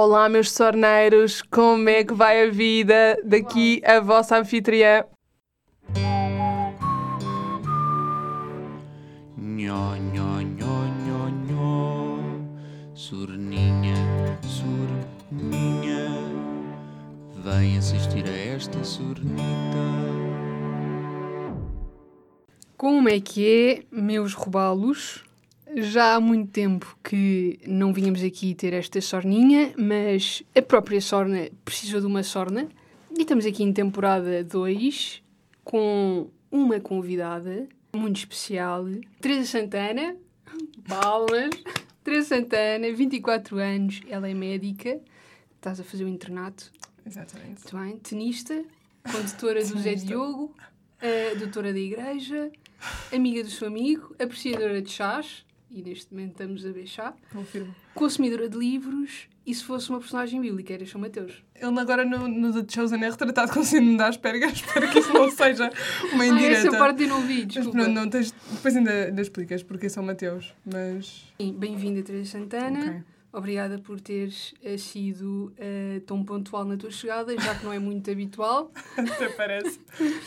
Olá, meus sorneiros, como é que vai a vida? Daqui a vossa anfitriã. Nhó, nhó, nhó, nhó, nhó. Surninha, surninha. Vem assistir a esta surnita. Como é que é, meus robalos? Já há muito tempo que não vínhamos aqui ter esta sorninha, mas a própria sorna precisou de uma sorna. E estamos aqui em temporada 2 com uma convidada muito especial, Teresa Santana. Palmas! Teresa Santana, 24 anos, ela é médica, estás a fazer o internato, Exatamente. muito bem, tenista, condutora do Zé Diogo, doutora da igreja, amiga do seu amigo, apreciadora de chás, e neste momento estamos a chá, Confirmo. consumidora de livros, e se fosse uma personagem bíblica, era São Mateus. Ele agora no, no The Chosen é retratado com síndrome de Asperger. Espero que isso não seja uma Ah, indireta. essa parte eu não vi, Mas desculpa. pronto, não, tens, depois ainda, ainda explicas porque são Mateus. Mas. Bem-vinda, Teresa Santana. Ok. Obrigada por teres eh, sido eh, tão pontual na tua chegada, já que não é muito habitual. Até parece.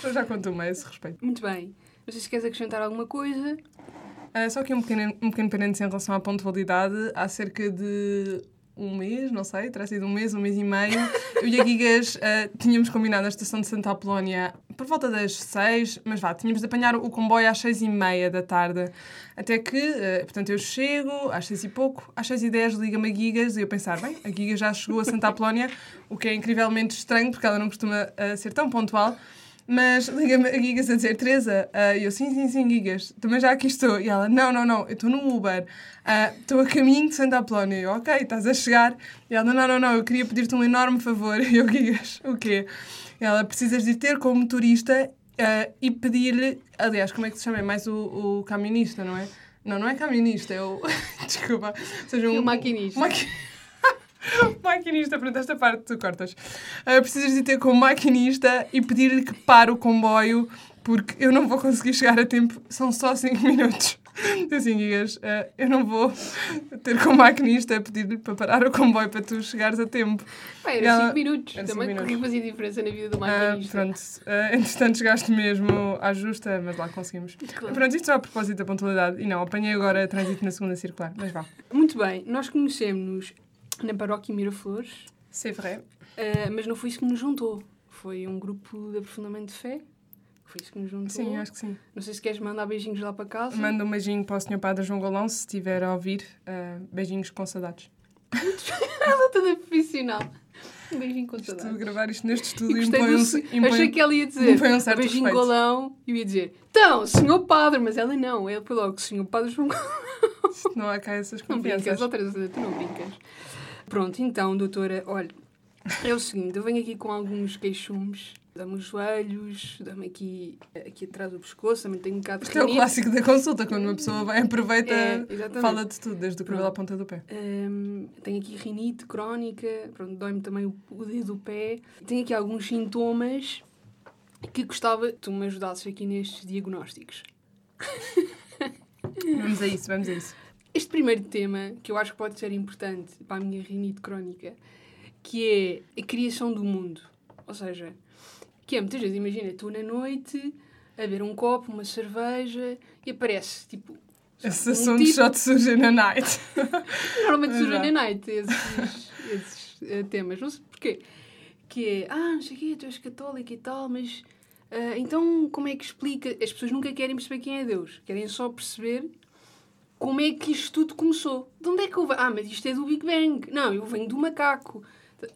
Eu já conto uma a esse respeito. Muito bem. Não sei se queres acrescentar alguma coisa. Ah, só que um pequeno, um pequeno parênteses em relação à pontualidade. Há cerca de um mês, não sei, terá sido um mês, um mês e meio, eu e a Gigas ah, tínhamos combinado a estação de Santa Apolónia por volta das seis, mas vá, tínhamos de apanhar o comboio às seis e meia da tarde. Até que, ah, portanto, eu chego às seis e pouco, às seis e dez liga-me a Gigas e eu pensar, bem, a Gigas já chegou a Santa Apolónia, o que é incrivelmente estranho porque ela não costuma ah, ser tão pontual. Mas liga-me a Gigas a dizer, Teresa, e eu, sim, sim, sim, Gigas, também já aqui estou. E ela, não, não, não, eu estou no Uber, ah, estou a caminho de Santa Apolónia. Eu, ok, estás a chegar. E ela, não, não, não, eu queria pedir-te um enorme favor. E eu, Gigas, o quê? E ela, precisas de ter como motorista ah, e pedir-lhe, aliás, como é que se chama? É mais o, o camionista, não é? Não, não é camionista, é o. Desculpa. Ou seja, um, E o maquinista. Maqui... maquinista, pronto, esta parte tu cortas. Ah, precisas de ter como maquinista e pedir-lhe que pare o comboio porque eu não vou conseguir chegar a tempo, são só 5 minutos. Assim, Guias, ah, eu não vou ter como maquinista pedir-lhe para parar o comboio para tu chegares a tempo. E era ela- 5 minutos. era Também que fazia diferença na vida do Ah, maquinista. pronto, ah, entretanto chegaste mesmo à justa, mas lá conseguimos. Claro. Pronto, isto só a propósito da pontualidade. E não, apanhei agora trânsito na segunda circular, mas vá. Muito bem, nós conhecemos-nos na paróquia Miraflores, C'est vrai. ah, mas não foi isso que nos juntou. Foi um grupo de aprofundamento de fé. Foi isso que nos juntou. Sim, acho que sim. Não sei se queres mandar beijinhos lá para casa. Manda um beijinho para o Sr. Padre João Golão, se estiver a ouvir. Uh, beijinhos com saudades. Ela toda profissional. Um beijinho com Estou a saudades. gravar isto neste estúdio e impõe um, impõe- Achei que ela ia dizer impõe um certo beijinho respeito. golão e eu ia dizer então, senhor padre, mas ela não, ela foi logo, senhor padre João Golão. Não há cá essas Não brincas, confianças. outra vez, tu não brincas. Pronto, então, doutora, olha, é o seguinte, eu venho aqui com alguns queixumes, dá-me os joelhos, dá-me aqui, aqui atrás do pescoço, também tenho um bocado de Isto é o clássico da consulta, quando uma pessoa vai, aproveita, É, fala de tudo, desde o cabelo à ponta do pé. Hum, tenho aqui rinite crónica, pronto, dói-me também o, o dedo do pé. Tenho aqui alguns sintomas que gostava que tu me ajudasses aqui nestes diagnósticos. Vamos a isso, vamos a isso. Este primeiro tema, que eu acho que pode ser importante para a minha rinite crónica, que é a criação do mundo. Ou seja, que é muitas vezes, imagina, tu na noite a ver um copo, uma cerveja e aparece, tipo... Esses um assuntos tipo- só te surgem na night. Normalmente vá. na night esses, esses eh, temas. Não sei porquê. Que é, ah, não sei o quê, tu és católica e tal, mas... ah, então, como é que explica? As pessoas nunca querem perceber quem é Deus. Querem só perceber como é que isto tudo começou. De onde é que eu venho? Ah, mas isto é do Big Bang. Não, eu venho do macaco.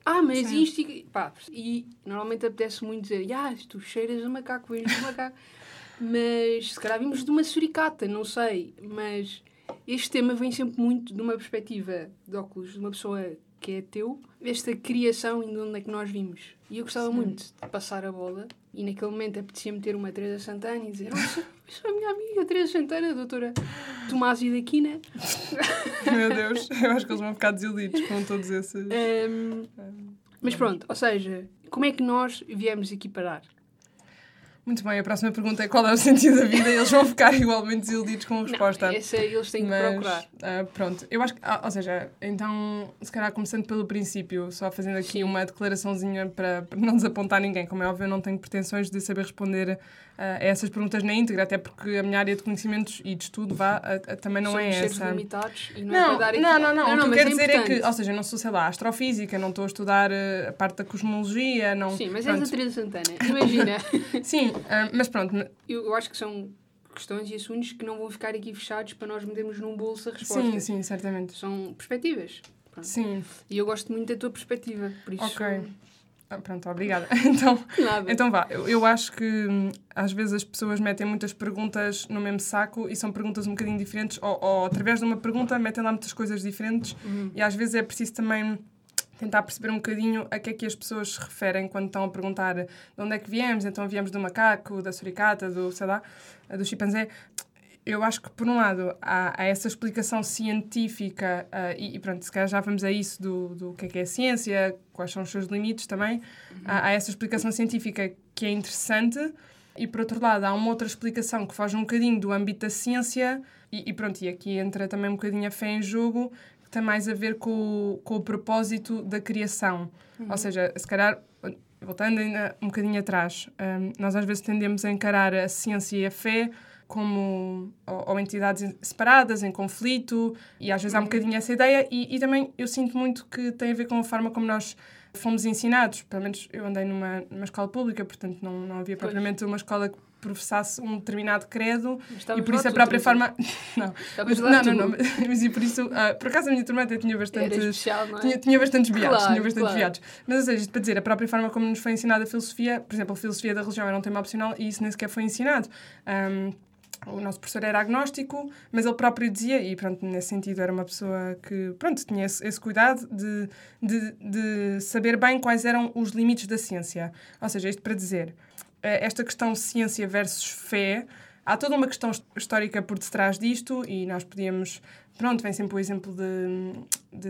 Ah, mas Sim. isto... E, pá, e normalmente apetece muito dizer, ah, tu cheiras a macaco, vens do macaco. Mas se calhar vimos de uma suricata, não sei. Mas este tema vem sempre muito de uma perspectiva de óculos de uma pessoa que é teu, esta criação e de onde é que nós vimos. E eu gostava Sim. muito de passar a bola e naquele momento apetecia-me ter uma Teresa Santana e dizer: eu sou a minha amiga Teresa Santana, a doutora Tomásio da Quina. Meu Deus, eu acho que eles vão ficar desiludidos com todos esses. Ahm, mas pronto, ou seja, como é que nós viemos aqui parar? Muito bem, a próxima pergunta é qual é o sentido da vida e eles vão ficar igualmente desiludidos com a resposta. Não, essa eles têm que Mas, procurar. ah, pronto, eu acho que, ah, ou seja, então, se calhar começando pelo princípio, só fazendo aqui Sim. uma declaraçãozinha para, para não desapontar ninguém. Como é óbvio, eu não tenho pretensões de saber responder ah, a essas perguntas na íntegra, até porque a minha área de conhecimentos e de estudo vá, também não Somos é essa. limitados e não, é Não, para dar aqui... não, não, não. O que eu quero é dizer é que, importante. ou seja, eu não sou, sei lá, astrofísica, não estou a estudar a parte da cosmologia, não. Sim, mas pronto. és a Teresa Santana. Imagina, Sim, ah, mas pronto, eu, eu acho que são questões e assuntos que não vão ficar aqui fechados para nós metermos num bolso a resposta. sim, sim, certamente. São perspectivas. Pronto. Sim, E eu gosto muito da tua perspectiva, por isso... ok. Ah, pronto, obrigada. Então, Nada. Então vá, eu, eu acho que hum, às vezes as pessoas metem muitas perguntas no mesmo saco e são perguntas um bocadinho diferentes, ou, ou através de uma pergunta metem lá muitas coisas diferentes Uhum. e às vezes é preciso também tentar perceber um bocadinho a que é que as pessoas se referem quando estão a perguntar de onde é que viemos, então viemos do macaco, da suricata, do, sei lá, do chimpanzé. Eu acho que, por um lado, há, há essa explicação científica, ah, e, e pronto, se calhar já vamos a isso do, do que é que é a ciência, quais são os seus limites também. Há, há essa explicação científica que é interessante, e por outro lado, há uma outra explicação que foge um bocadinho do âmbito da ciência, e, e pronto, e aqui entra também um bocadinho a fé em jogo, tem mais a ver com o, com o propósito da criação. Ou seja, se calhar, voltando ainda um bocadinho atrás, hum, nós às vezes tendemos a encarar a ciência e a fé como ou, ou entidades separadas, em conflito, e às vezes há um bocadinho essa ideia, e, e também eu sinto muito que tem a ver com a forma como nós fomos ensinados. Pelo menos eu andei numa, numa escola pública, portanto não, não havia propriamente uma escola que professasse um determinado credo, e por isso a própria Teresa. forma... não, mas, não, não, não, mas e por isso, ah, por acaso a minha turma até tinha bastantes... especial, é? Tinha, tinha bastantes viados, Claro, tinha bastantes claro. viados. Mas, ou seja, isto para dizer, a própria forma como nos foi ensinada a filosofia, por exemplo, a filosofia da religião era um tema opcional e isso nem sequer foi ensinado. Ahm, o nosso professor era agnóstico, mas ele próprio dizia, e pronto, nesse sentido era uma pessoa que, pronto, tinha esse, esse cuidado de, de, de saber bem quais eram os limites da ciência. Ou seja, isto para dizer, esta questão ciência versus fé, há toda uma questão his- histórica por detrás disto e nós podíamos, pronto, vem sempre o exemplo de,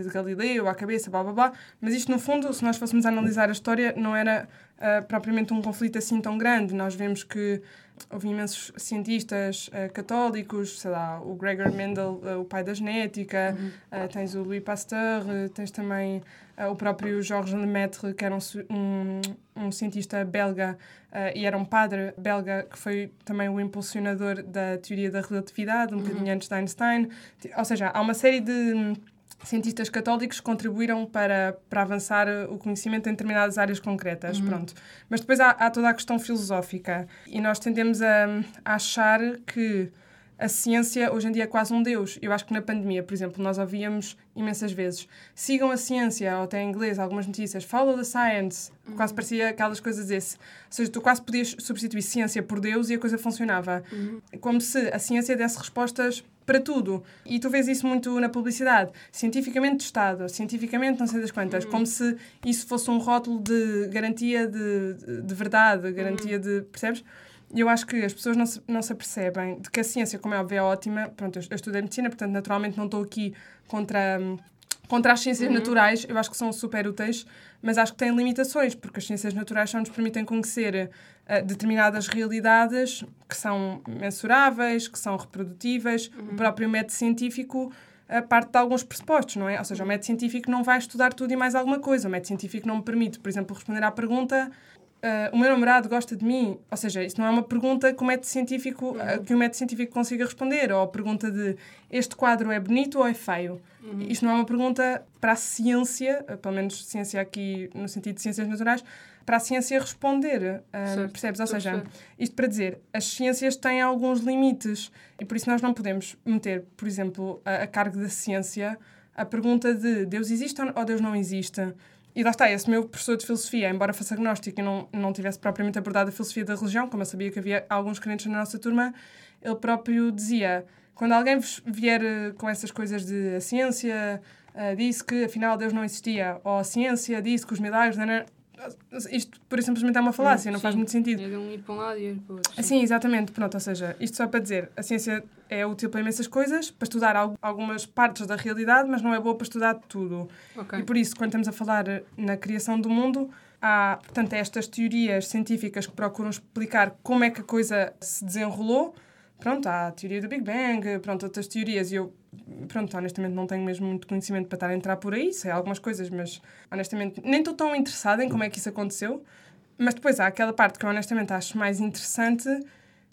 de Galileu à cabeça, blá blá blá, mas isto no fundo, se nós fôssemos analisar a história, não era ah, propriamente um conflito assim tão grande. Nós vemos que houve imensos cientistas ah, católicos, sei lá, o Gregor Mendel, ah, o pai da genética, ah, tens o Louis Pasteur, tens também o próprio Georges Lemaitre, que era um, um, um cientista belga e era um padre belga que foi também o impulsionador da teoria da relatividade, um bocadinho antes de Einstein. Ou seja, há uma série de hum, cientistas católicos contribuíram para, para avançar uh, o conhecimento em determinadas áreas concretas, pronto. Mas depois há, há toda a questão filosófica e nós tendemos a, a achar que a ciência hoje em dia é quase um deus. Eu acho que na pandemia, por exemplo, nós ouvíamos imensas vezes sigam a ciência, ou até em inglês algumas notícias, follow the science, quase parecia aquelas coisas desse. Ou seja, tu quase podias substituir ciência por deus e a coisa funcionava. Como se a ciência desse respostas para tudo. E tu vês isso muito na publicidade. Cientificamente testado, cientificamente não sei das quantas. Como se isso fosse um rótulo de garantia de, de, de verdade, garantia de... Percebes? E eu acho que as pessoas não se, não se apercebem de que a ciência, como é óbvio, é ótima. Pronto, eu, eu estudei medicina, portanto, naturalmente não estou aqui contra, hum, contra as ciências naturais. Eu acho que são super úteis, mas acho que têm limitações, porque as ciências naturais só nos permitem conhecer ah, determinadas realidades que são mensuráveis, que são reprodutíveis. O próprio método científico a parte de alguns pressupostos, não é? Ou seja, o método científico não vai estudar tudo e mais alguma coisa. O método científico não me permite, por exemplo, responder à pergunta ah, o meu namorado gosta de mim? Ou seja, isso não é uma pergunta que o método científico, ah, que o método científico consiga responder. Ou a pergunta de este quadro é bonito ou é feio? Isto não é uma pergunta para a ciência, ah, pelo menos ciência aqui no sentido de ciências naturais, para a ciência responder. Certo, percebes? Ou seja, isto para dizer, as ciências têm alguns limites e por isso nós não podemos meter, por exemplo, a, a cargo da ciência a pergunta de Deus existe ou Deus não existe. E lá está, esse meu professor de filosofia, embora fosse agnóstico e não, não tivesse propriamente abordado a filosofia da religião, como eu sabia que havia alguns crentes na nossa turma, ele próprio dizia: quando alguém vier eh, com essas coisas de a ciência eh, disse que afinal Deus não existia, ou a ciência disse que os milagres. Não, não, isto, por simplesmente, é uma falácia, não faz Sim. muito sentido. É de um ir para um lado e ir para o outro. Sim, exatamente. Pronto, ou seja, isto só para dizer, a ciência é útil para imensas coisas, para estudar al- algumas partes da realidade, mas não é boa para estudar tudo. Ok. E por isso, quando estamos a falar na criação do mundo, há, portanto, estas teorias científicas que procuram explicar como é que a coisa se desenrolou. Pronto, há a teoria do Big Bang, pronto, outras teorias, e eu, pronto, honestamente não tenho mesmo muito conhecimento para estar a entrar por aí, sei algumas coisas, mas honestamente nem estou tão interessada em como é que isso aconteceu. Mas depois há aquela parte que eu honestamente acho mais interessante,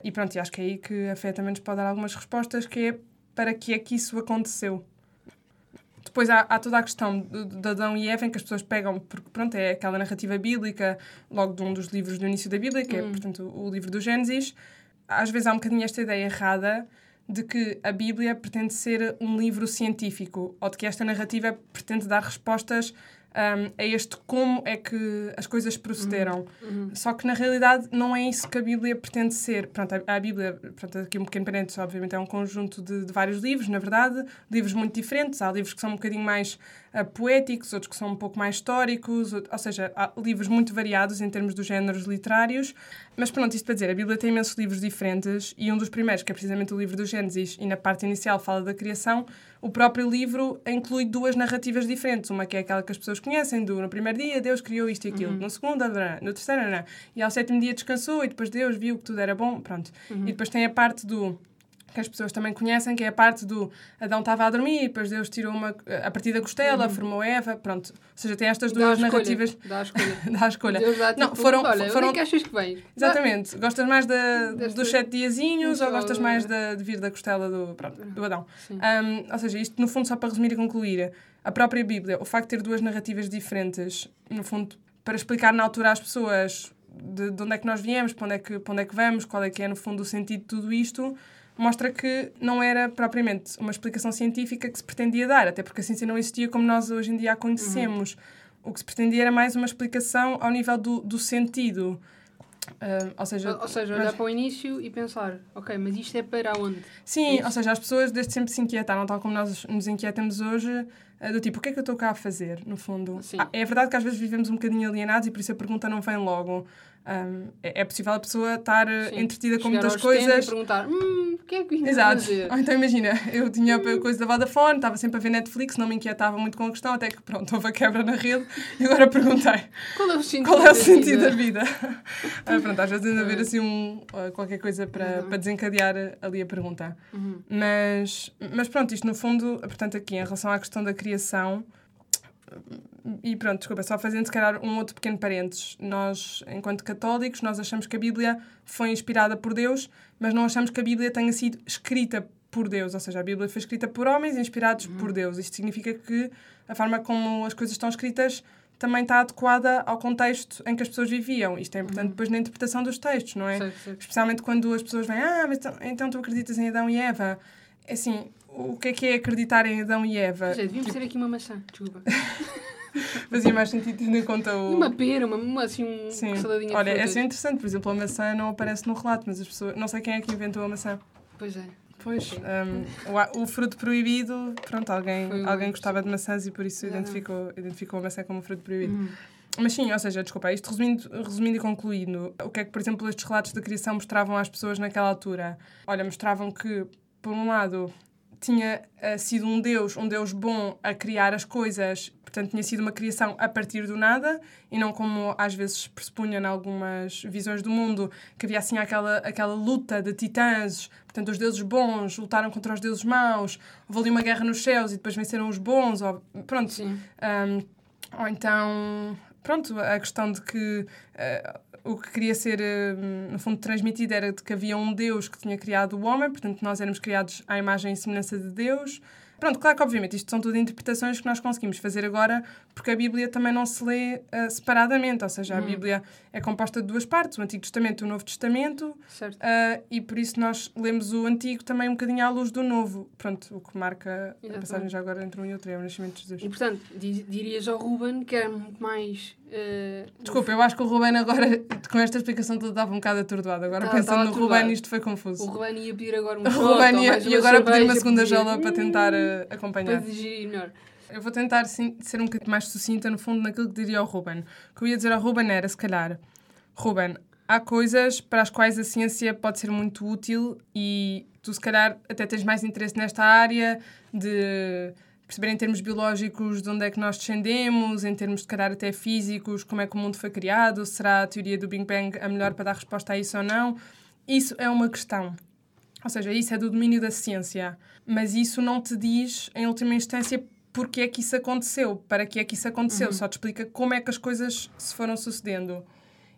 e pronto, e acho que é aí que a fé também nos pode dar algumas respostas, que é para que é que isso aconteceu. Depois há, há toda a questão de, Adão e Eva, em que as pessoas pegam, porque pronto, é aquela narrativa bíblica, logo de um dos livros do início da Bíblia, que é, portanto, o livro do Gênesis. Às vezes há um bocadinho esta ideia errada de que a Bíblia pretende ser um livro científico, ou de que esta narrativa pretende dar respostas um, a este como é que as coisas procederam. Só que na realidade não é isso que a Bíblia pretende ser. Pronto, a, a Bíblia, pronto, aqui um pequeno parênteses, obviamente é um conjunto de, de, vários livros, na verdade, livros muito diferentes. Há livros que são um bocadinho mais uh, poéticos, outros que são um pouco mais históricos, ou, ou seja, há livros muito variados em termos dos géneros literários. Mas pronto, isto para dizer, a Bíblia tem imensos livros diferentes e um dos primeiros, que é precisamente o livro do Gênesis, e na parte inicial fala da criação, o próprio livro inclui duas narrativas diferentes. Uma que é aquela que as pessoas conhecem, do no primeiro dia Deus criou isto e aquilo, uhum. no segundo, no terceiro, não. e ao sétimo dia descansou e depois Deus viu que tudo era bom, pronto. Uhum. E depois tem a parte do que as pessoas também conhecem, que é a parte do Adão estava a dormir e depois Deus tirou uma a partir da costela, uhum. formou Eva, pronto. Ou seja, tem estas duas dá narrativas. Dá a escolha. dá a escolha. Deus dá, tipo, não, foram, olha, foram... onde é que achas que vem? Exatamente. Gostas mais da, Desta... dos sete diazinhos ou gostas mais da, de vir da costela do, pronto, do Adão? Um, ou seja, isto no fundo só para resumir e concluir, a própria Bíblia, o facto de ter duas narrativas diferentes, no fundo, para explicar na altura às pessoas de, de onde é que nós viemos, para onde é que, para onde é que vamos, qual é que é no fundo o sentido de tudo isto, mostra que não era propriamente uma explicação científica que se pretendia dar, até porque a ciência não existia como nós hoje em dia a conhecemos. Uhum. O que se pretendia era mais uma explicação ao nível do, do sentido. Uh, ou seja, ou, ou seja olhar mas... para o início e pensar, ok, mas isto é para onde? Sim, ou seja, as pessoas desde sempre se inquietaram, tal como nós nos inquietamos hoje, do tipo, o que é que eu estou cá a fazer, no fundo? Ah, é verdade que às vezes vivemos um bocadinho alienados e por isso a pergunta não vem logo. Um, é, é, possível a pessoa estar eh, Sim. entretida com muitas coisas. E perguntar, hum, o que é que eu Exato. fazer? Então imagina, eu tinha a coisa da Vodafone, estava sempre a ver Netflix, não me inquietava muito com a questão, até que pronto, houve a quebra na rede e agora perguntei qual é o sentido, qual é o da, sentido vida? da vida. ah, pronto, às vezes ainda haver assim um, qualquer coisa para, uhum. para desencadear ali a pergunta. Uhum. Mas, mas pronto, isto no fundo, portanto, aqui em relação à questão da criação e pronto, desculpa, só fazendo se calhar um outro pequeno parênteses. Nós, enquanto católicos, nós achamos que a Bíblia foi inspirada por Deus, mas não achamos que a Bíblia tenha sido escrita por Deus, ou seja, a Bíblia foi escrita por homens inspirados uhum. por Deus. Isto significa que a forma como as coisas estão escritas também está adequada ao contexto em que as pessoas viviam. Isto é importante uhum. depois na interpretação dos textos, não é? Sim, sim. Especialmente quando as pessoas vêm, ah, mas então, então tu acreditas em Adão e Eva. É assim, o que é que é acreditar em Adão e Eva? Já, devíamos tipo... ter aqui uma maçã, desculpa. Fazia mais sentido tendo em conta o. Uma pera, uma, uma assim, um Sim. saladinha Olha, essa é interessante, por exemplo, a maçã não aparece no relato, mas as pessoas. Não sei quem é que inventou a maçã. Pois é. Pois, um, o, o, fruto proibido, pronto, alguém, alguém gostava de maçãs e por isso identificou, identificou a maçã como fruto proibido. Uhum. Mas sim, ou seja, desculpa, isto resumindo, resumindo e concluindo, o que é que, por exemplo, estes relatos da criação mostravam às pessoas naquela altura? Olha, mostravam que, por um lado, tinha uh, sido um Deus, um Deus bom a criar as coisas, portanto, tinha sido uma criação a partir do nada e não como às vezes pressupunha em algumas visões do mundo, que havia assim aquela, aquela luta de titãs, portanto, os deuses bons lutaram contra os deuses maus, houve ali uma guerra nos céus e depois venceram os bons, ou, pronto. Um, ou então, pronto, a questão de que. Uh, o que queria ser, eh, no fundo, transmitido era de que havia um Deus que tinha criado o homem, portanto, nós éramos criados à imagem e semelhança de Deus. Pronto, claro que, obviamente, isto são tudo interpretações que nós conseguimos fazer agora, porque a Bíblia também não se lê uh, separadamente, ou seja, a hum. Bíblia é composta de duas partes, o Antigo Testamento e o Novo Testamento, uh, e por isso nós lemos o Antigo também um bocadinho à luz do Novo. Pronto, o que marca Exatamente. a passagem já agora entre um e outro é o nascimento de Jesus. E, portanto, dirias ao Ruben que era muito mais Uh, Desculpa, eu acho que o Ruben agora, com esta explicação toda, estava um bocado atordoado. Agora, tá, pensando no Ruben, isto foi confuso. O Ruben ia pedir agora um o Ruben ia, e agora pedir uma segunda jola para tentar uh, acompanhar. Para digerir melhor. Eu vou tentar sim, ser um bocadinho mais sucinta, no fundo, naquilo que diria ao Ruben. O que eu ia dizer ao Ruben era, se calhar, Ruben, há coisas para as quais a ciência pode ser muito útil e tu, se calhar, até tens mais interesse nesta área de perceber em termos biológicos de onde é que nós descendemos, em termos de calhar até físicos, como é que o mundo foi criado, será a teoria do Big Bang a melhor para dar resposta a isso ou não. Isso é uma questão. Ou seja, isso é do domínio da ciência. Mas isso não te diz, em última instância, porque é que isso aconteceu, para que é que isso aconteceu. Só te explica como é que as coisas se foram sucedendo.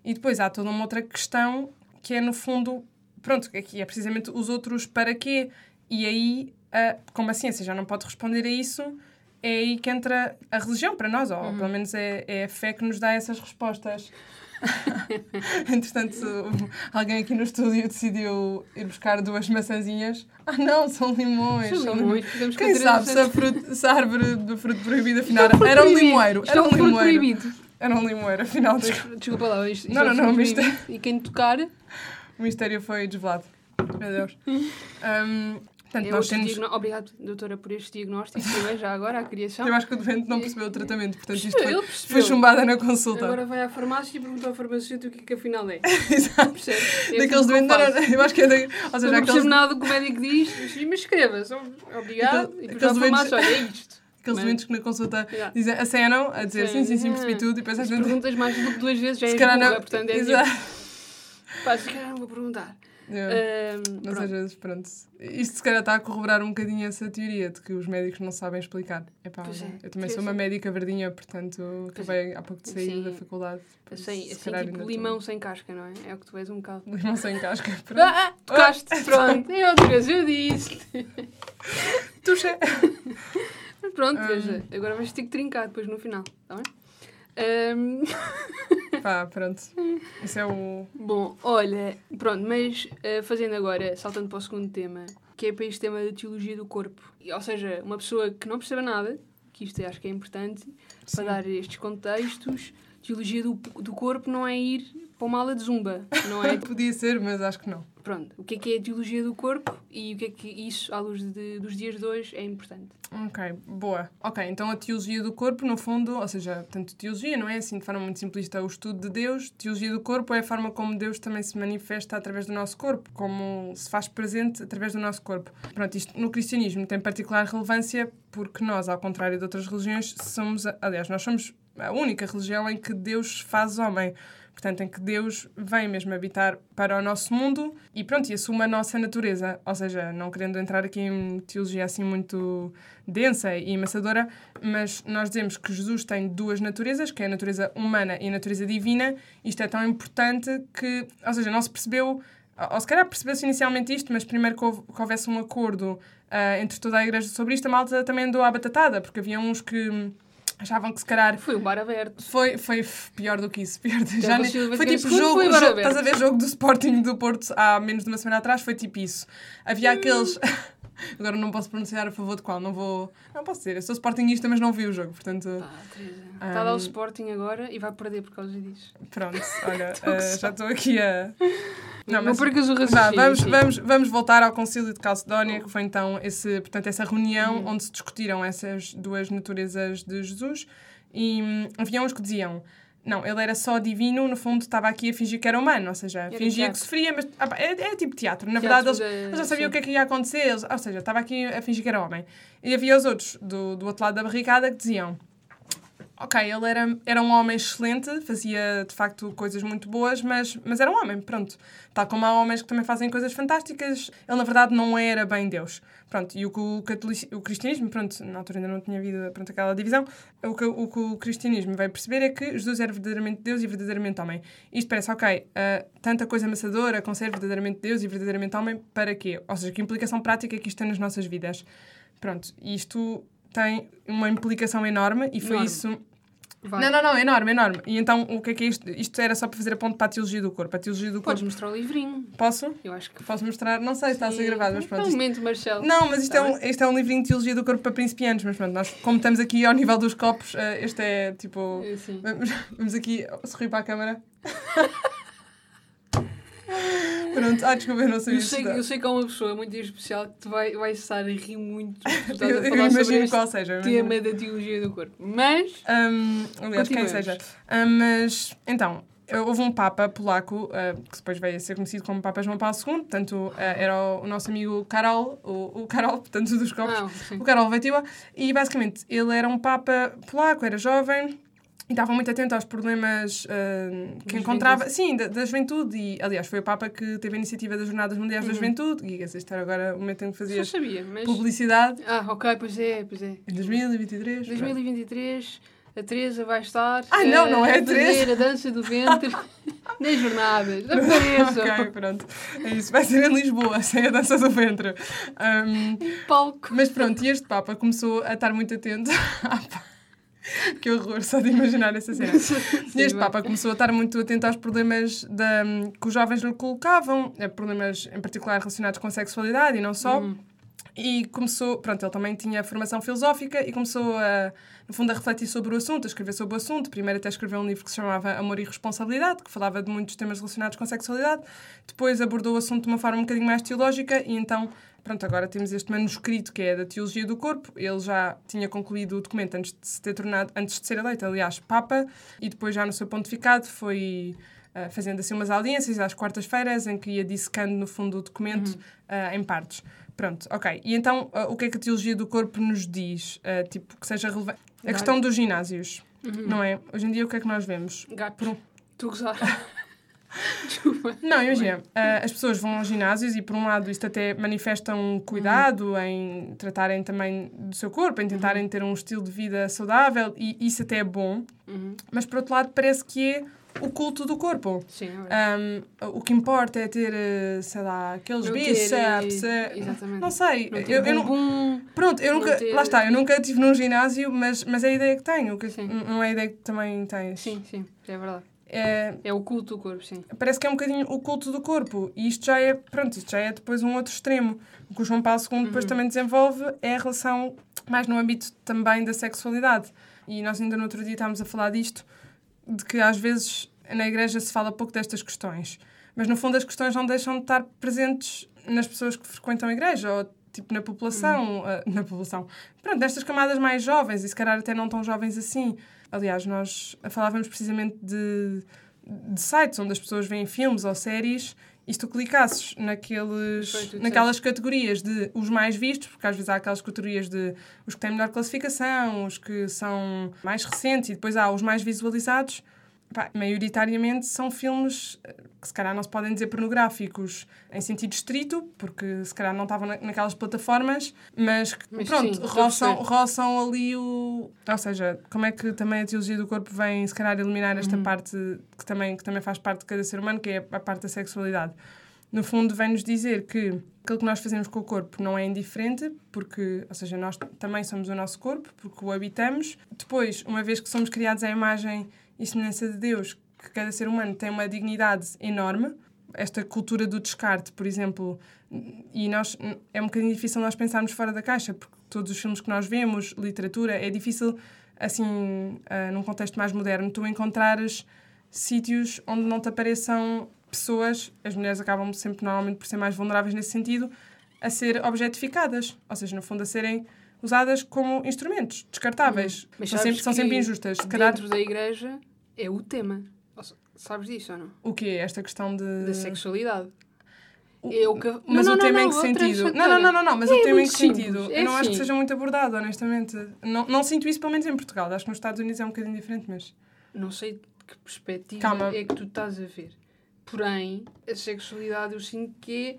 E depois há toda uma outra questão que é, no fundo, pronto, que é precisamente os outros para quê. E aí, a, como a ciência já não pode responder a isso, é aí que entra a religião para nós, ou pelo menos é, é a fé que nos dá essas respostas. Entretanto, alguém aqui no estúdio decidiu ir buscar duas maçãzinhas. Ah, não, são limões. São limões, podemos Quem sabe se a, fruta, se a árvore do fruto proibido afinal fruto era um limoeiro. Era um limoeiro. proibido. Era um limoeiro, afinal. Mas, Desculpa lá, isto, isto Não, é não, não, proibido. E quem tocar, O mistério foi desvelado. Meu Deus. Um, portanto, é nós temos... diagnó- Obrigado, doutora, por este diagnóstico. Também já agora, a criação. Eu acho que o doente não percebeu o tratamento, portanto isto foi, foi chumbada na consulta. Agora vai à farmácia e pergunta ao farmacêutico o que é que afinal é. Exato. Percebe? É Daqueles que eu doentes. Eu acho que é. Da, ou Eu seja, não percebo aqueles, nada do que o médico diz, mas escreva. Obrigado. Aquele- E depois farmácia, doentes- olha, é isto. aqueles doentes que na consulta Yeah. dizem, acenam, a dizer sim, sim, sim, percebi tudo, e depois às vezes. perguntas mais do que duas vezes, já burra, não. portanto é Exato. tipo, pá, se calhar não vou perguntar. Yeah. Mas às vezes, pronto. Isto se calhar está a corroborar um bocadinho essa teoria de que os médicos não sabem explicar. Epá, é. eu também sou uma sim. médica verdinha, portanto, acabei há pouco de sair Sim. da faculdade. por Assim, assim tipo limão sem casca, não é? É o que tu és um bocado. Limão sem casca. Pronto. Ah, ah, tocaste, pronto. Eu outra vez, eu disse. Tuxa. Mas pronto, Ahm. veja, agora vais ter que trincar depois no final, está bem? Ahm, Pá, pronto. Isso é o. Bom, olha, pronto, mas eh, fazendo agora, saltando para o segundo tema, que é para este tema da teologia do corpo. E, Ou seja, uma pessoa que não perceba nada, que isto acho que é importante, Sim. para dar estes contextos, teologia do, do corpo não é ir para uma aula de zumba, não é? Podia ser, mas acho que não. Pronto, o que é que é a teologia do corpo e o que é que isso, à luz de- dos dias de hoje, é importante. Ok, boa. Ok, então a teologia do corpo, no fundo, ou seja, portanto, teologia não é assim de forma muito simplista o estudo de Deus. Teologia do corpo é a forma como Deus também se manifesta através do nosso corpo, como se faz presente através do nosso corpo. Pronto, isto no cristianismo tem particular relevância porque nós, ao contrário de outras religiões, somos, aliás, nós somos a única religião em que Deus faz homem. Portanto, em que Deus vem mesmo habitar para o nosso mundo e pronto, e assume a nossa natureza. Ou seja, não querendo entrar aqui em teologia assim muito densa e amassadora, mas nós dizemos que Jesus tem duas naturezas, que é a natureza humana e a natureza divina. Isto é tão importante que, ou seja, não se percebeu, ou se calhar percebeu-se inicialmente isto, mas primeiro que, houve- que houvesse um acordo ah, entre toda a igreja sobre isto, a malta também andou à batatada, porque havia uns que achavam que se calhar Foi um bar aberto. foi, foi pior do que isso. Pior do, Já nem- foi tipo jogo, foi jogo-. Estás a ver jogo do Sporting do Porto há menos de uma semana atrás? Foi tipo isso. Havia aqueles. Agora não posso pronunciar a favor de qual, não vou. Não posso dizer, eu sou Sportingista, mas não vi o jogo, portanto. Pá, Teresa. Está a dar o. Sporting agora e vai perder por causa disso. Pronto, olha, gozar. já estou aqui a. Não, mas- percas o raciocínio. vamos, vamos, vamos voltar ao Concílio de Calcedónia, que foi então esse, portanto, essa reunião Uhum. onde se discutiram essas duas naturezas de Jesus. E hum, havia uns que diziam. Não, ele era só divino, no fundo estava aqui a fingir que era humano, ou seja, fingia teatro. que sofria, mas ah, é, é tipo teatro. Na Teatro verdade, eles, eles já sabiam o que é que ia acontecer, eles- ou seja, estava aqui a fingir que era homem. E havia os outros do, do outro lado da barricada que diziam: Ok, ele era, era um homem excelente, fazia de facto coisas muito boas, mas, mas era um homem, pronto. Tal como há homens que também fazem coisas fantásticas, ele na verdade não era bem Deus. Pronto, e o que o, catolici- o cristianismo, pronto, na altura ainda não tinha havido pronto, aquela divisão, o que, o que o cristianismo vai perceber é que Jesus era verdadeiramente Deus e verdadeiramente homem. Isto parece, ok, ah, tanta coisa amassadora com ser verdadeiramente Deus e verdadeiramente homem, para quê? Ou seja, que implicação prática é que isto tem nas nossas vidas? Pronto, isto tem uma implicação enorme e foi Enorme. isso Vai. não, não, não, enorme, enorme. E então, o que é que é isto? Isto era só para fazer a ponte para a teologia do corpo. A teologia do Podes corpo. mostrar o livrinho. Posso? Eu acho que. Posso mostrar? Não sei se está a ser gravado, mas pronto. um isto- momento, Marcelo. Não, mas isto Tá é, um, isto é um livrinho de teologia do corpo para principiantes, mas pronto, nós, como estamos aqui ao nível dos copos, eh, este é tipo. É, Sim. Vamos, vamos aqui sorrir para a câmara. pronto, ah, desculpa, eu não sabia Eu sei, estudar. eu sei que há uma pessoa muito especial que vai, vai estar a rir muito Eu, eu imagino qual seja. tema da teologia do corpo. Mas, Um, aliás, quem seja. Um, mas, então, houve um Papa polaco, uh, que depois veio a ser conhecido como Papa João Paulo II, portanto, uh, era o, o, nosso amigo Karol, o, o Karol, portanto, dos copos, Ah, o Karol Wojtyła, e basicamente ele era um Papa polaco, era jovem, e estava muito atento aos problemas uh, que Da encontrava, sim, da, da juventude, e aliás foi o Papa que teve a iniciativa das Jornadas Mundiais da Uhum. Juventude, e esse era agora o momento em que fazias sabia, mas... publicidade, Ah, ok, pois é, pois é. em 2023. 2023, a Teresa vai estar Ai, não, não é a a fazer a dança do ventre nas jornadas. Apareçam. ok, pronto. É isso. Vai ser em Lisboa, sem a dança do ventre. Um, Palco. mas pronto, e este Papa começou a estar muito atento. Ah, pá. que horror, só de imaginar essa cena. E este Papa começou a estar muito atento aos problemas da, que os jovens lhe colocavam, eh, problemas em particular relacionados com a sexualidade e não só. Uhum. E começou, pronto, ele também tinha formação filosófica e começou a, no fundo, a refletir sobre o assunto, a escrever sobre o assunto. Primeiro até escreveu um livro que se chamava Amor e Responsabilidade, que falava de muitos temas relacionados com a sexualidade. Depois abordou o assunto de uma forma um bocadinho mais teológica e então, pronto, agora temos este manuscrito que é da Teologia do Corpo. Ele já tinha concluído o documento antes de se ter tornado, antes de ser eleito, aliás, Papa, e depois já no seu pontificado foi uh, fazendo assim umas audiências às quartas-feiras em que ia dissecando no fundo o documento uh, em partes. Pronto, ok. E então, uh, o que é que a teologia do corpo nos diz? Uh, tipo, que seja relevante. A questão dos ginásios, não é? Hoje em dia, o que é que nós vemos? Gato. Por um- Tu gozar. Desculpa. Não, imagina, uh, as pessoas vão aos ginásios e, por um lado, isto até manifesta um cuidado em tratarem também do seu corpo, em tentarem ter um estilo de vida saudável, e isso até é bom, Uhum. mas, por outro lado, parece que é o culto do corpo. Sim, é. Um, o que importa é ter, uh, sei lá, aqueles Não ter, bíceps. eh, Exatamente. Não sei, Não eu, eu não. Pronto, eu nunca. ter- Lá está, eu nunca estive num ginásio, mas, mas é a ideia que tenho. Que, Sim. não é a ideia que também tens. Sim, sim, é verdade. É, É o culto do corpo, sim. parece que é um bocadinho o culto do corpo. E isto já é, pronto, isto já é depois um outro extremo. O que o João Paulo II depois também desenvolve é a relação mais no âmbito também da sexualidade. E nós ainda no outro dia estávamos a falar disto, de que às vezes na igreja se fala pouco destas questões. Mas no fundo as questões não deixam de estar presentes nas pessoas que frequentam a igreja ou tipo na população, ah, na população. Pronto, nestas camadas mais jovens e se calhar até não tão jovens assim. Aliás, nós falávamos precisamente de, de sites onde as pessoas veem filmes ou séries e se tu clicasses naqueles, Foi, naquelas categorias de os mais vistos, porque às vezes há aquelas categorias de os que têm melhor classificação, os que são mais recentes e depois há os mais visualizados, pá, maioritariamente são filmes eh, que se calhar não se podem dizer pornográficos em sentido estrito, porque se calhar não estavam na- naquelas plataformas, mas que, Mas pronto, sim, roçam, roçam ali o. Ou seja, como é que também a teologia do corpo vem, se calhar, eliminar Uhum. esta parte que também, que também faz parte de cada ser humano, que é a parte da sexualidade. No fundo, vem-nos dizer que aquilo que nós fazemos com o corpo não é indiferente, porque, ou seja, nós também somos o nosso corpo, porque o habitamos. Depois, uma vez que somos criados à imagem e semelhança de Deus, que cada ser humano tem uma dignidade enorme, esta cultura do descarte, por exemplo, e nós é um bocadinho difícil nós pensarmos fora da caixa, porque todos os filmes que nós vemos, literatura, é difícil, assim, ah, num contexto mais moderno, tu encontrares sítios onde não te apareçam pessoas, as mulheres acabam sempre normalmente por ser mais vulneráveis nesse sentido, a ser objetificadas, ou seja, no fundo a serem usadas como instrumentos descartáveis. Mas São sempre, são sempre injustas. Se calhar, Dentro da igreja é o tema. Sabes disso ou não? o que é esta questão de... Da sexualidade. É o que... Mas Não, o não, tema não, em que sentido? Não, não, não, não, não, mas É o tema em que simples, sentido? é Eu não acho que assim. seja muito abordado, honestamente. Não, não sinto isso, pelo menos em Portugal. Acho que nos Estados Unidos é um bocadinho diferente, mas. Não sei de que perspectiva Calma. é que tu estás a ver. Porém, a sexualidade eu sinto que é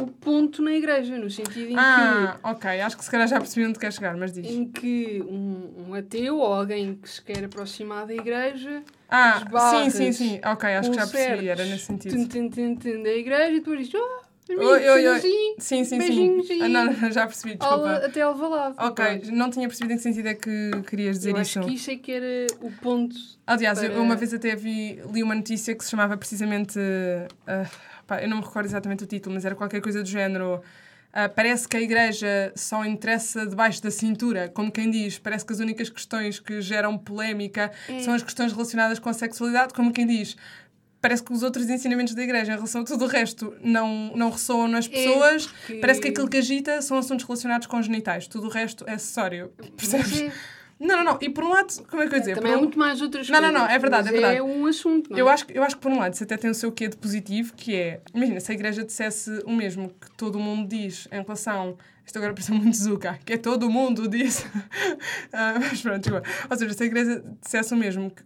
o ponto na igreja, no sentido em Ah, ok. Acho que se calhar já percebi onde quer chegar, mas que, diz. em que um, um ateu ou alguém que se quer aproximar da igreja Ah, sim, sim, sim. Ok, acho que já percebi. Era nesse sentido. tum, tum, tum, da igreja e depois dizes, oh, Oi, oi, oi. Sim, sim, sim. beijinhos e- Ah, não, não, já percebi, desculpa. até Alvalade. Ok, Pronto. não tinha percebido em que sentido é que querias dizer Eu isso. acho que isso é que era o ponto. Aliás, eu para- uma vez até vi, li uma notícia que se chamava precisamente. ah, pá, eu não me recordo exatamente o título, mas era qualquer coisa do género. ah, parece que a igreja só interessa debaixo da cintura, como quem diz. Parece que as únicas questões que geram polémica É. são as questões relacionadas com a sexualidade, como quem diz. Parece que os outros ensinamentos da igreja em relação a tudo o resto não, não ressoam nas pessoas. porque- Parece que aquilo que agita são assuntos relacionados com os genitais. Tudo o resto é acessório. Percebes? É- Não, não, não. E por um lado, como é que eu ia dizer? Também Por há um- muito mais outras Não, não, coisas. não, é verdade, mas é verdade. É um assunto, não é? Eu acho, que- eu acho que, por um lado, isso até tem o seu quê de positivo, que é... Imagina, se a Igreja dissesse o mesmo que todo o mundo diz em relação... Isto agora parece muito Zuka, que é todo o mundo diz... Ah, mas pronto, igual. Ou seja, se a Igreja dissesse o mesmo, que,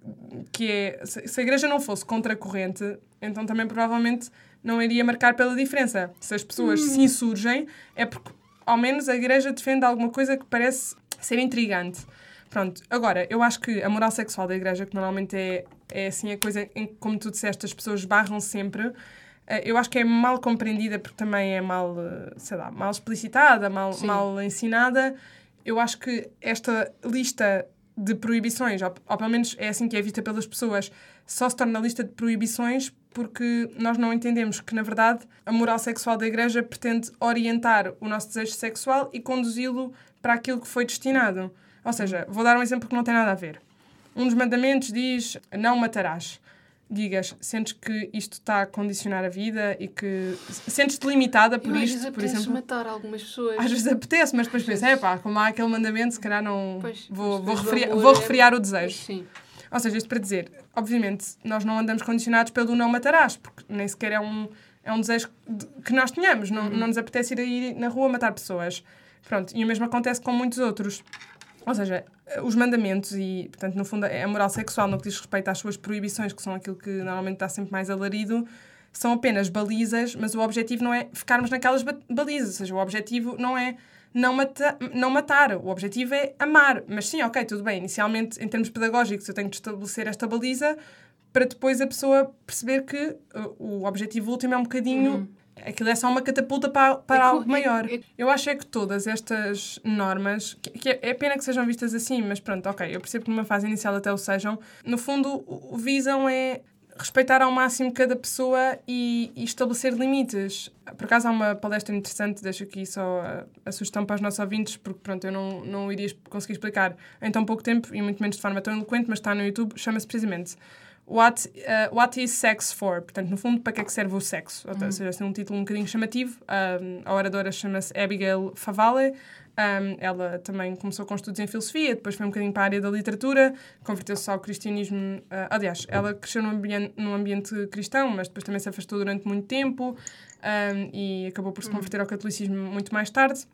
que é... Se, a Igreja não fosse contra a corrente, então também provavelmente não iria marcar pela diferença. Se as pessoas se insurgem, é porque, ao menos, a Igreja defende alguma coisa que parece ser intrigante. Pronto, agora, eu acho que a moral sexual da igreja, que normalmente é, é assim a coisa em que, como tu disseste, as pessoas barram sempre, eh, eu acho que é mal compreendida porque também é mal, eh, sei lá, mal explicitada, mal, Sim. mal ensinada. Eu acho que esta lista de proibições, ou, ou pelo menos é assim que é vista pelas pessoas, só se torna lista de proibições porque nós não entendemos que, na verdade, a moral sexual da igreja pretende orientar o nosso desejo sexual e conduzi-lo para aquilo que foi destinado. Ou seja, vou dar um exemplo que não tem nada a ver. Um dos mandamentos diz: não matarás. Digas, sentes que isto está a condicionar a vida e que sentes-te limitada por Eu, às isto, vezes por apetece exemplo? matar algumas pessoas. Às vezes apetece, mas depois Às pensa, é pá, como há aquele mandamento, se calhar não. Pois, vou, vou, refriar, vou é- refriar o desejo. Sim. Ou seja, isto para dizer, obviamente, nós não andamos condicionados pelo não matarás, porque nem sequer é um, é um desejo de- que nós tenhamos. Não, não nos apetece ir aí na rua matar pessoas. Pronto, e o mesmo acontece com muitos outros. Ou seja, os mandamentos e, portanto, no fundo, é a moral sexual no que diz respeito às suas proibições, que são aquilo que normalmente está sempre mais alarido, são apenas balizas, mas o objetivo não é ficarmos naquelas ba- balizas. Ou seja, o objetivo não é não, mata não matar, o objetivo é amar. Mas sim, ok, tudo bem. Inicialmente, em termos pedagógicos, eu tenho de estabelecer esta baliza para depois a pessoa perceber que uh, o objetivo último é um bocadinho. Aquilo é só uma catapulta para, para É algo maior. é- é- Eu acho é que todas estas normas, que, que é, pena que sejam vistas assim, mas pronto, ok, eu percebo que numa fase inicial até o sejam, no fundo o, o visam é respeitar ao máximo cada pessoa e, e estabelecer limites. Por acaso há uma palestra interessante, deixo aqui só a, a sugestão para os nossos ouvintes, porque pronto, eu não, não iria conseguir explicar em tão pouco tempo e muito menos de forma tão eloquente, mas está no YouTube, chama-se precisamente What, uh, what is sex for? Portanto, no fundo, para que é que serve o sexo? Ou seja, assim, um título um bocadinho chamativo. Um, a oradora chama-se Abigail Favale. Um, ela também começou com estudos em filosofia, depois foi um bocadinho para a área da literatura, converteu-se ao cristianismo. uh, aliás, ela cresceu num ambiente, num ambiente cristão, mas depois também se afastou durante muito tempo um, e acabou por se converter ao catolicismo muito mais tarde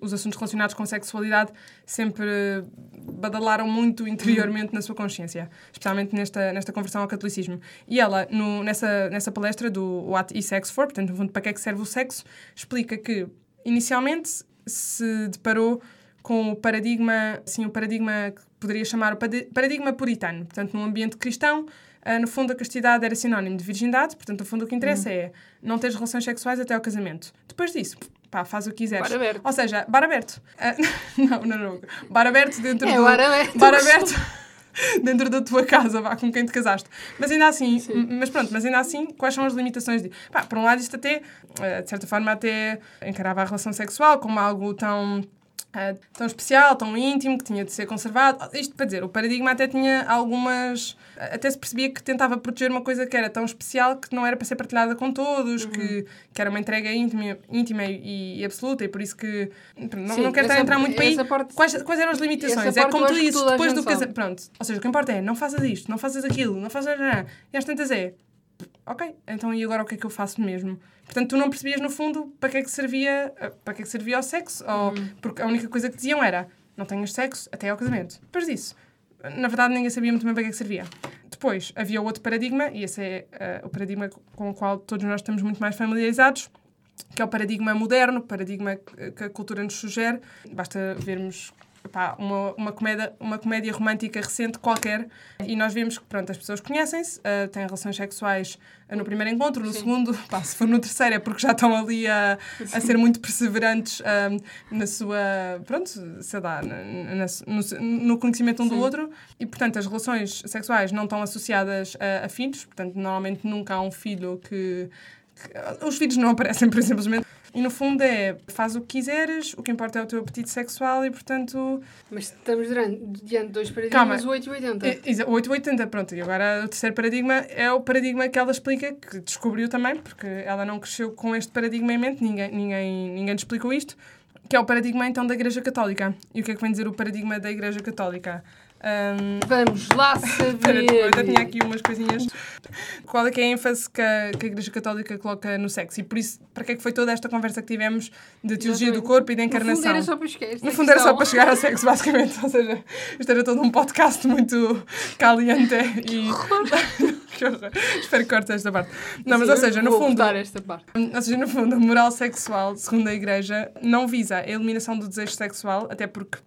os assuntos relacionados com sexualidade sempre badalaram muito interiormente na sua consciência, especialmente nesta, nesta conversão ao catolicismo. E ela, no, nessa, nessa palestra do What is Sex For, portanto, no fundo, para que é que serve o sexo, explica que, inicialmente, se deparou com o paradigma, assim, o paradigma que poderia chamar o paradigma puritano. Portanto, num ambiente cristão, ah, no fundo, a castidade era sinónimo de virgindade, portanto, no fundo, o que interessa é não ter relações sexuais até ao casamento. Depois disso, pá, faz o que quiseres. Bar aberto. Ou seja, bar aberto. Ah, não, não, não. Bar aberto dentro É, do... bar aberto. Bar aberto dentro da tua casa, vá, com quem te casaste. Mas ainda assim, mas pronto, mas ainda assim, quais são as limitações de... Pá, por um lado, isto até, ah, de certa forma, até encarava a relação sexual como algo tão... ah, tão especial, tão íntimo, que tinha de ser conservado. Isto para dizer, o paradigma até tinha algumas. Até se percebia que tentava proteger uma coisa que era tão especial que não era para ser partilhada com todos, que, que era uma entrega íntima, íntima e, e absoluta, e por isso que. Não, Sim, não quero estar a entrar muito para aí. parte- Quais, quais eram as limitações? É como tu dizes, depois do casamento. Pronto. Ou seja, o que importa é não faças isto, não faças aquilo, não faças. E às tantas é. Ok, então e agora o que é que eu faço mesmo? Portanto, tu não percebias no fundo para que é que servia, eh, para que é que servia o sexo, ou, porque a única coisa que diziam era não tenhas sexo até ao casamento. Depois disso, na verdade ninguém sabia muito bem para que é que servia. Depois havia outro paradigma, e esse é eh, o paradigma com o qual todos nós estamos muito mais familiarizados, que é o paradigma moderno, o paradigma que a cultura nos sugere. Basta vermos epá, uma, uma, comédia, uma comédia romântica recente qualquer e nós vemos que pronto, as pessoas conhecem-se, ah, têm relações sexuais ah, no primeiro encontro, no Sim. segundo, pá, se for no terceiro é porque já estão ali a, a ser muito perseverantes ah, na sua, pronto, sei lá, na- na- no, no conhecimento um do Sim. outro e portanto as relações sexuais não estão associadas a, a filhos, portanto normalmente nunca há um filho que- os filhos não aparecem, por exemplo. E no fundo é faz o que quiseres, o que importa é o teu apetite sexual e portanto. Mas estamos durante, diante de dois paradigmas, Calma. 8 e 80. é- exa- 880, pronto. E agora o terceiro paradigma é o paradigma que ela explica, que descobriu também, porque ela não cresceu com este paradigma em mente, ninguém, ninguém, ninguém lhe explicou isto. que é o paradigma então da Igreja Católica. E o que é que vem dizer o paradigma da Igreja Católica? Um, Vamos lá Espera, eu ainda tinha saber. aqui umas coisinhas. Qual é que é a ênfase que a, que a Igreja Católica coloca no sexo? E por isso, para que é que foi toda esta conversa que tivemos de teologia do corpo e da No fundo encarnação? era só para esquecer. No fundo era só para chegar ao sexo, basicamente. Ou seja, isto era todo um podcast muito caliente e... que horror. Espero que cortes esta parte. Não, mas ou seja, no fundo... esta parte. Ou seja, no fundo, a moral sexual, segundo a Igreja, não visa a eliminação do desejo sexual, até porque,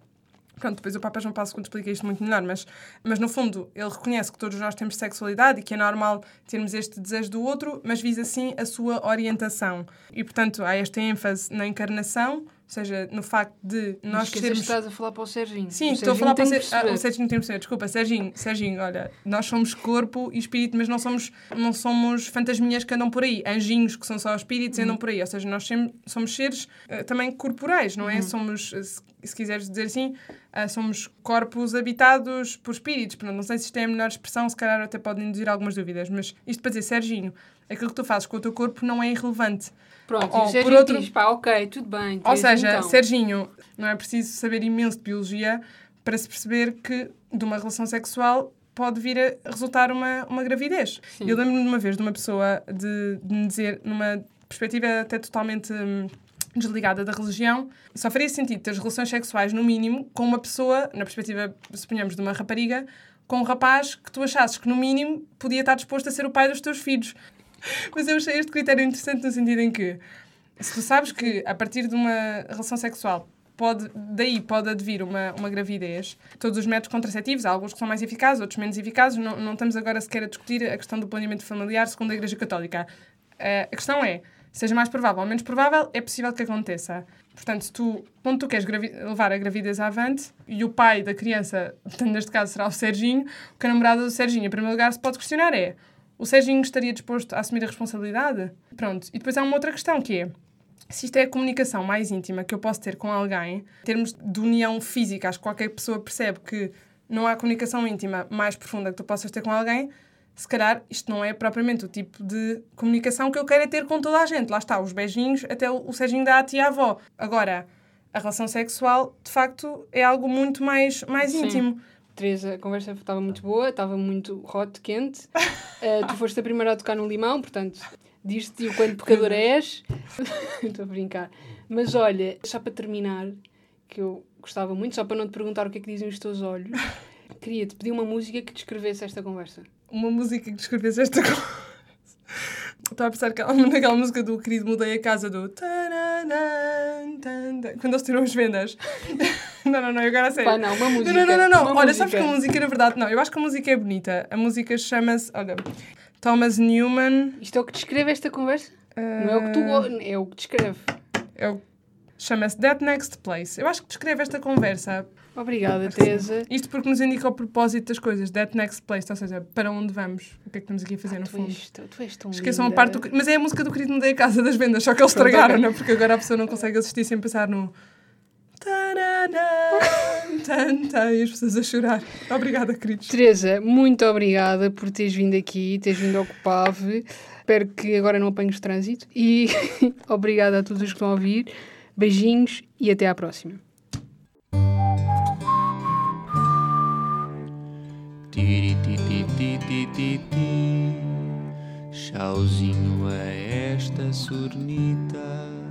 pronto, depois o Papa João Paulo II explica isto muito melhor, mas, mas no fundo ele reconhece que todos nós temos sexualidade e que é normal termos este desejo do outro, mas visa sim a sua orientação. E, portanto, há esta ênfase na encarnação, seja, no facto de nós que sermos... estás a falar para o Serginho. Sim, O estou a Serginho falar para o, tem que Ser... ah, o. Serginho tem perceber. Desculpa, Serginho, Serginho, olha, nós somos corpo e espírito, mas não somos, não somos fantasminhas que andam por aí. Anjinhos que são só espíritos Uhum. andam por aí. Ou seja, nós somos seres eh, também corporais, Uhum. não é? Somos, eh, se, se quiseres dizer assim, ah, somos corpos habitados por espíritos. Portanto, não sei se isto é a melhor expressão, se calhar até pode induzir algumas dúvidas, mas isto para dizer, Serginho, aquilo que tu fazes com o teu corpo não é irrelevante. Pronto, Ou, e o Serginho por outro- diz, pá, ok, tudo bem. Ou seja, então. Serginho, não é preciso saber imenso de biologia para se perceber que de uma relação sexual pode vir a resultar uma, uma gravidez. Sim. Eu lembro-me de uma vez de uma pessoa de, de me dizer, numa perspectiva até totalmente hum, desligada da religião, só faria sentido ter relações sexuais, no mínimo, com uma pessoa, na perspectiva, suponhamos, de uma rapariga, com um rapaz que tu achasses que, no mínimo, podia estar disposto a ser o pai dos teus filhos. Mas eu achei este critério interessante no sentido em que, se tu sabes que a partir de uma relação sexual pode, daí pode advir uma, uma gravidez, todos os métodos contraceptivos, há alguns que são mais eficazes, outros menos eficazes, não, não estamos agora sequer a discutir a questão do planeamento familiar segundo a Igreja Católica. Eh, a questão é, seja mais provável ou menos provável, é possível que aconteça. Portanto, tu, quando tu queres levar a gravidez avante e o pai da criança, portanto, neste caso será o Serginho, o que a namorada do Serginho, em primeiro lugar, se pode questionar é o Serginho estaria disposto a assumir a responsabilidade? Pronto. E depois há uma outra questão que é se isto é a comunicação mais íntima que eu posso ter com alguém, em termos de união física, acho que qualquer pessoa percebe que não há comunicação íntima mais profunda que tu possas ter com alguém, se calhar isto não é propriamente o tipo de comunicação que eu quero é ter com toda a gente. Lá está, os beijinhos, até o Serginho da tia avó. Agora, a relação sexual, de facto, é algo muito mais, mais Sim. íntimo. Teresa, a conversa estava muito boa, estava muito hot, quente. Eh, tu foste a primeira a tocar no limão, portanto, diz-te o quanto pecador és. Estou a brincar. Mas olha, só para terminar, que eu gostava muito, só para não te perguntar o que é que dizem os teus olhos, queria-te pedir uma música que descrevesse esta conversa. Uma música que descrevesse esta coisa. Estava a pensar naquela, música do querido Mudei a Casa do. Quando eles tiram as vendas. Não, não, não, eu agora a sério. Pá, não, uma música. Não, não, não, não. Olha, música. sabes que a música, na verdade, não, eu acho que a música é bonita. A música chama-se, olha, Thomas Newman. Isto é o que descreve esta conversa? Não é o que tu go- é o que descreve. É o- Chama-se That Next Place. Eu acho que descreve esta conversa. Obrigada, Teresa. Isto porque nos indica o propósito das coisas. That Next Place, ou seja, para onde vamos. O que é que estamos aqui a fazer, no Tu fundo. és, tu, tu és tão Esqueçam a linda. parte do... Mas é a música do querido Mudei a Casa das Vendas, só que eles Pronto, estragaram, ok. não é? Porque agora a pessoa não consegue assistir sem pensar no... Tarará, tan, tan, e as pessoas a chorar. Obrigada, queridos. Teresa, muito obrigada por teres vindo aqui, teres vindo ao Copave. Espero que agora não apanhes trânsito. E obrigada a todos os que estão a ouvir. Beijinhos e até à próxima. Chauzinho a esta surnita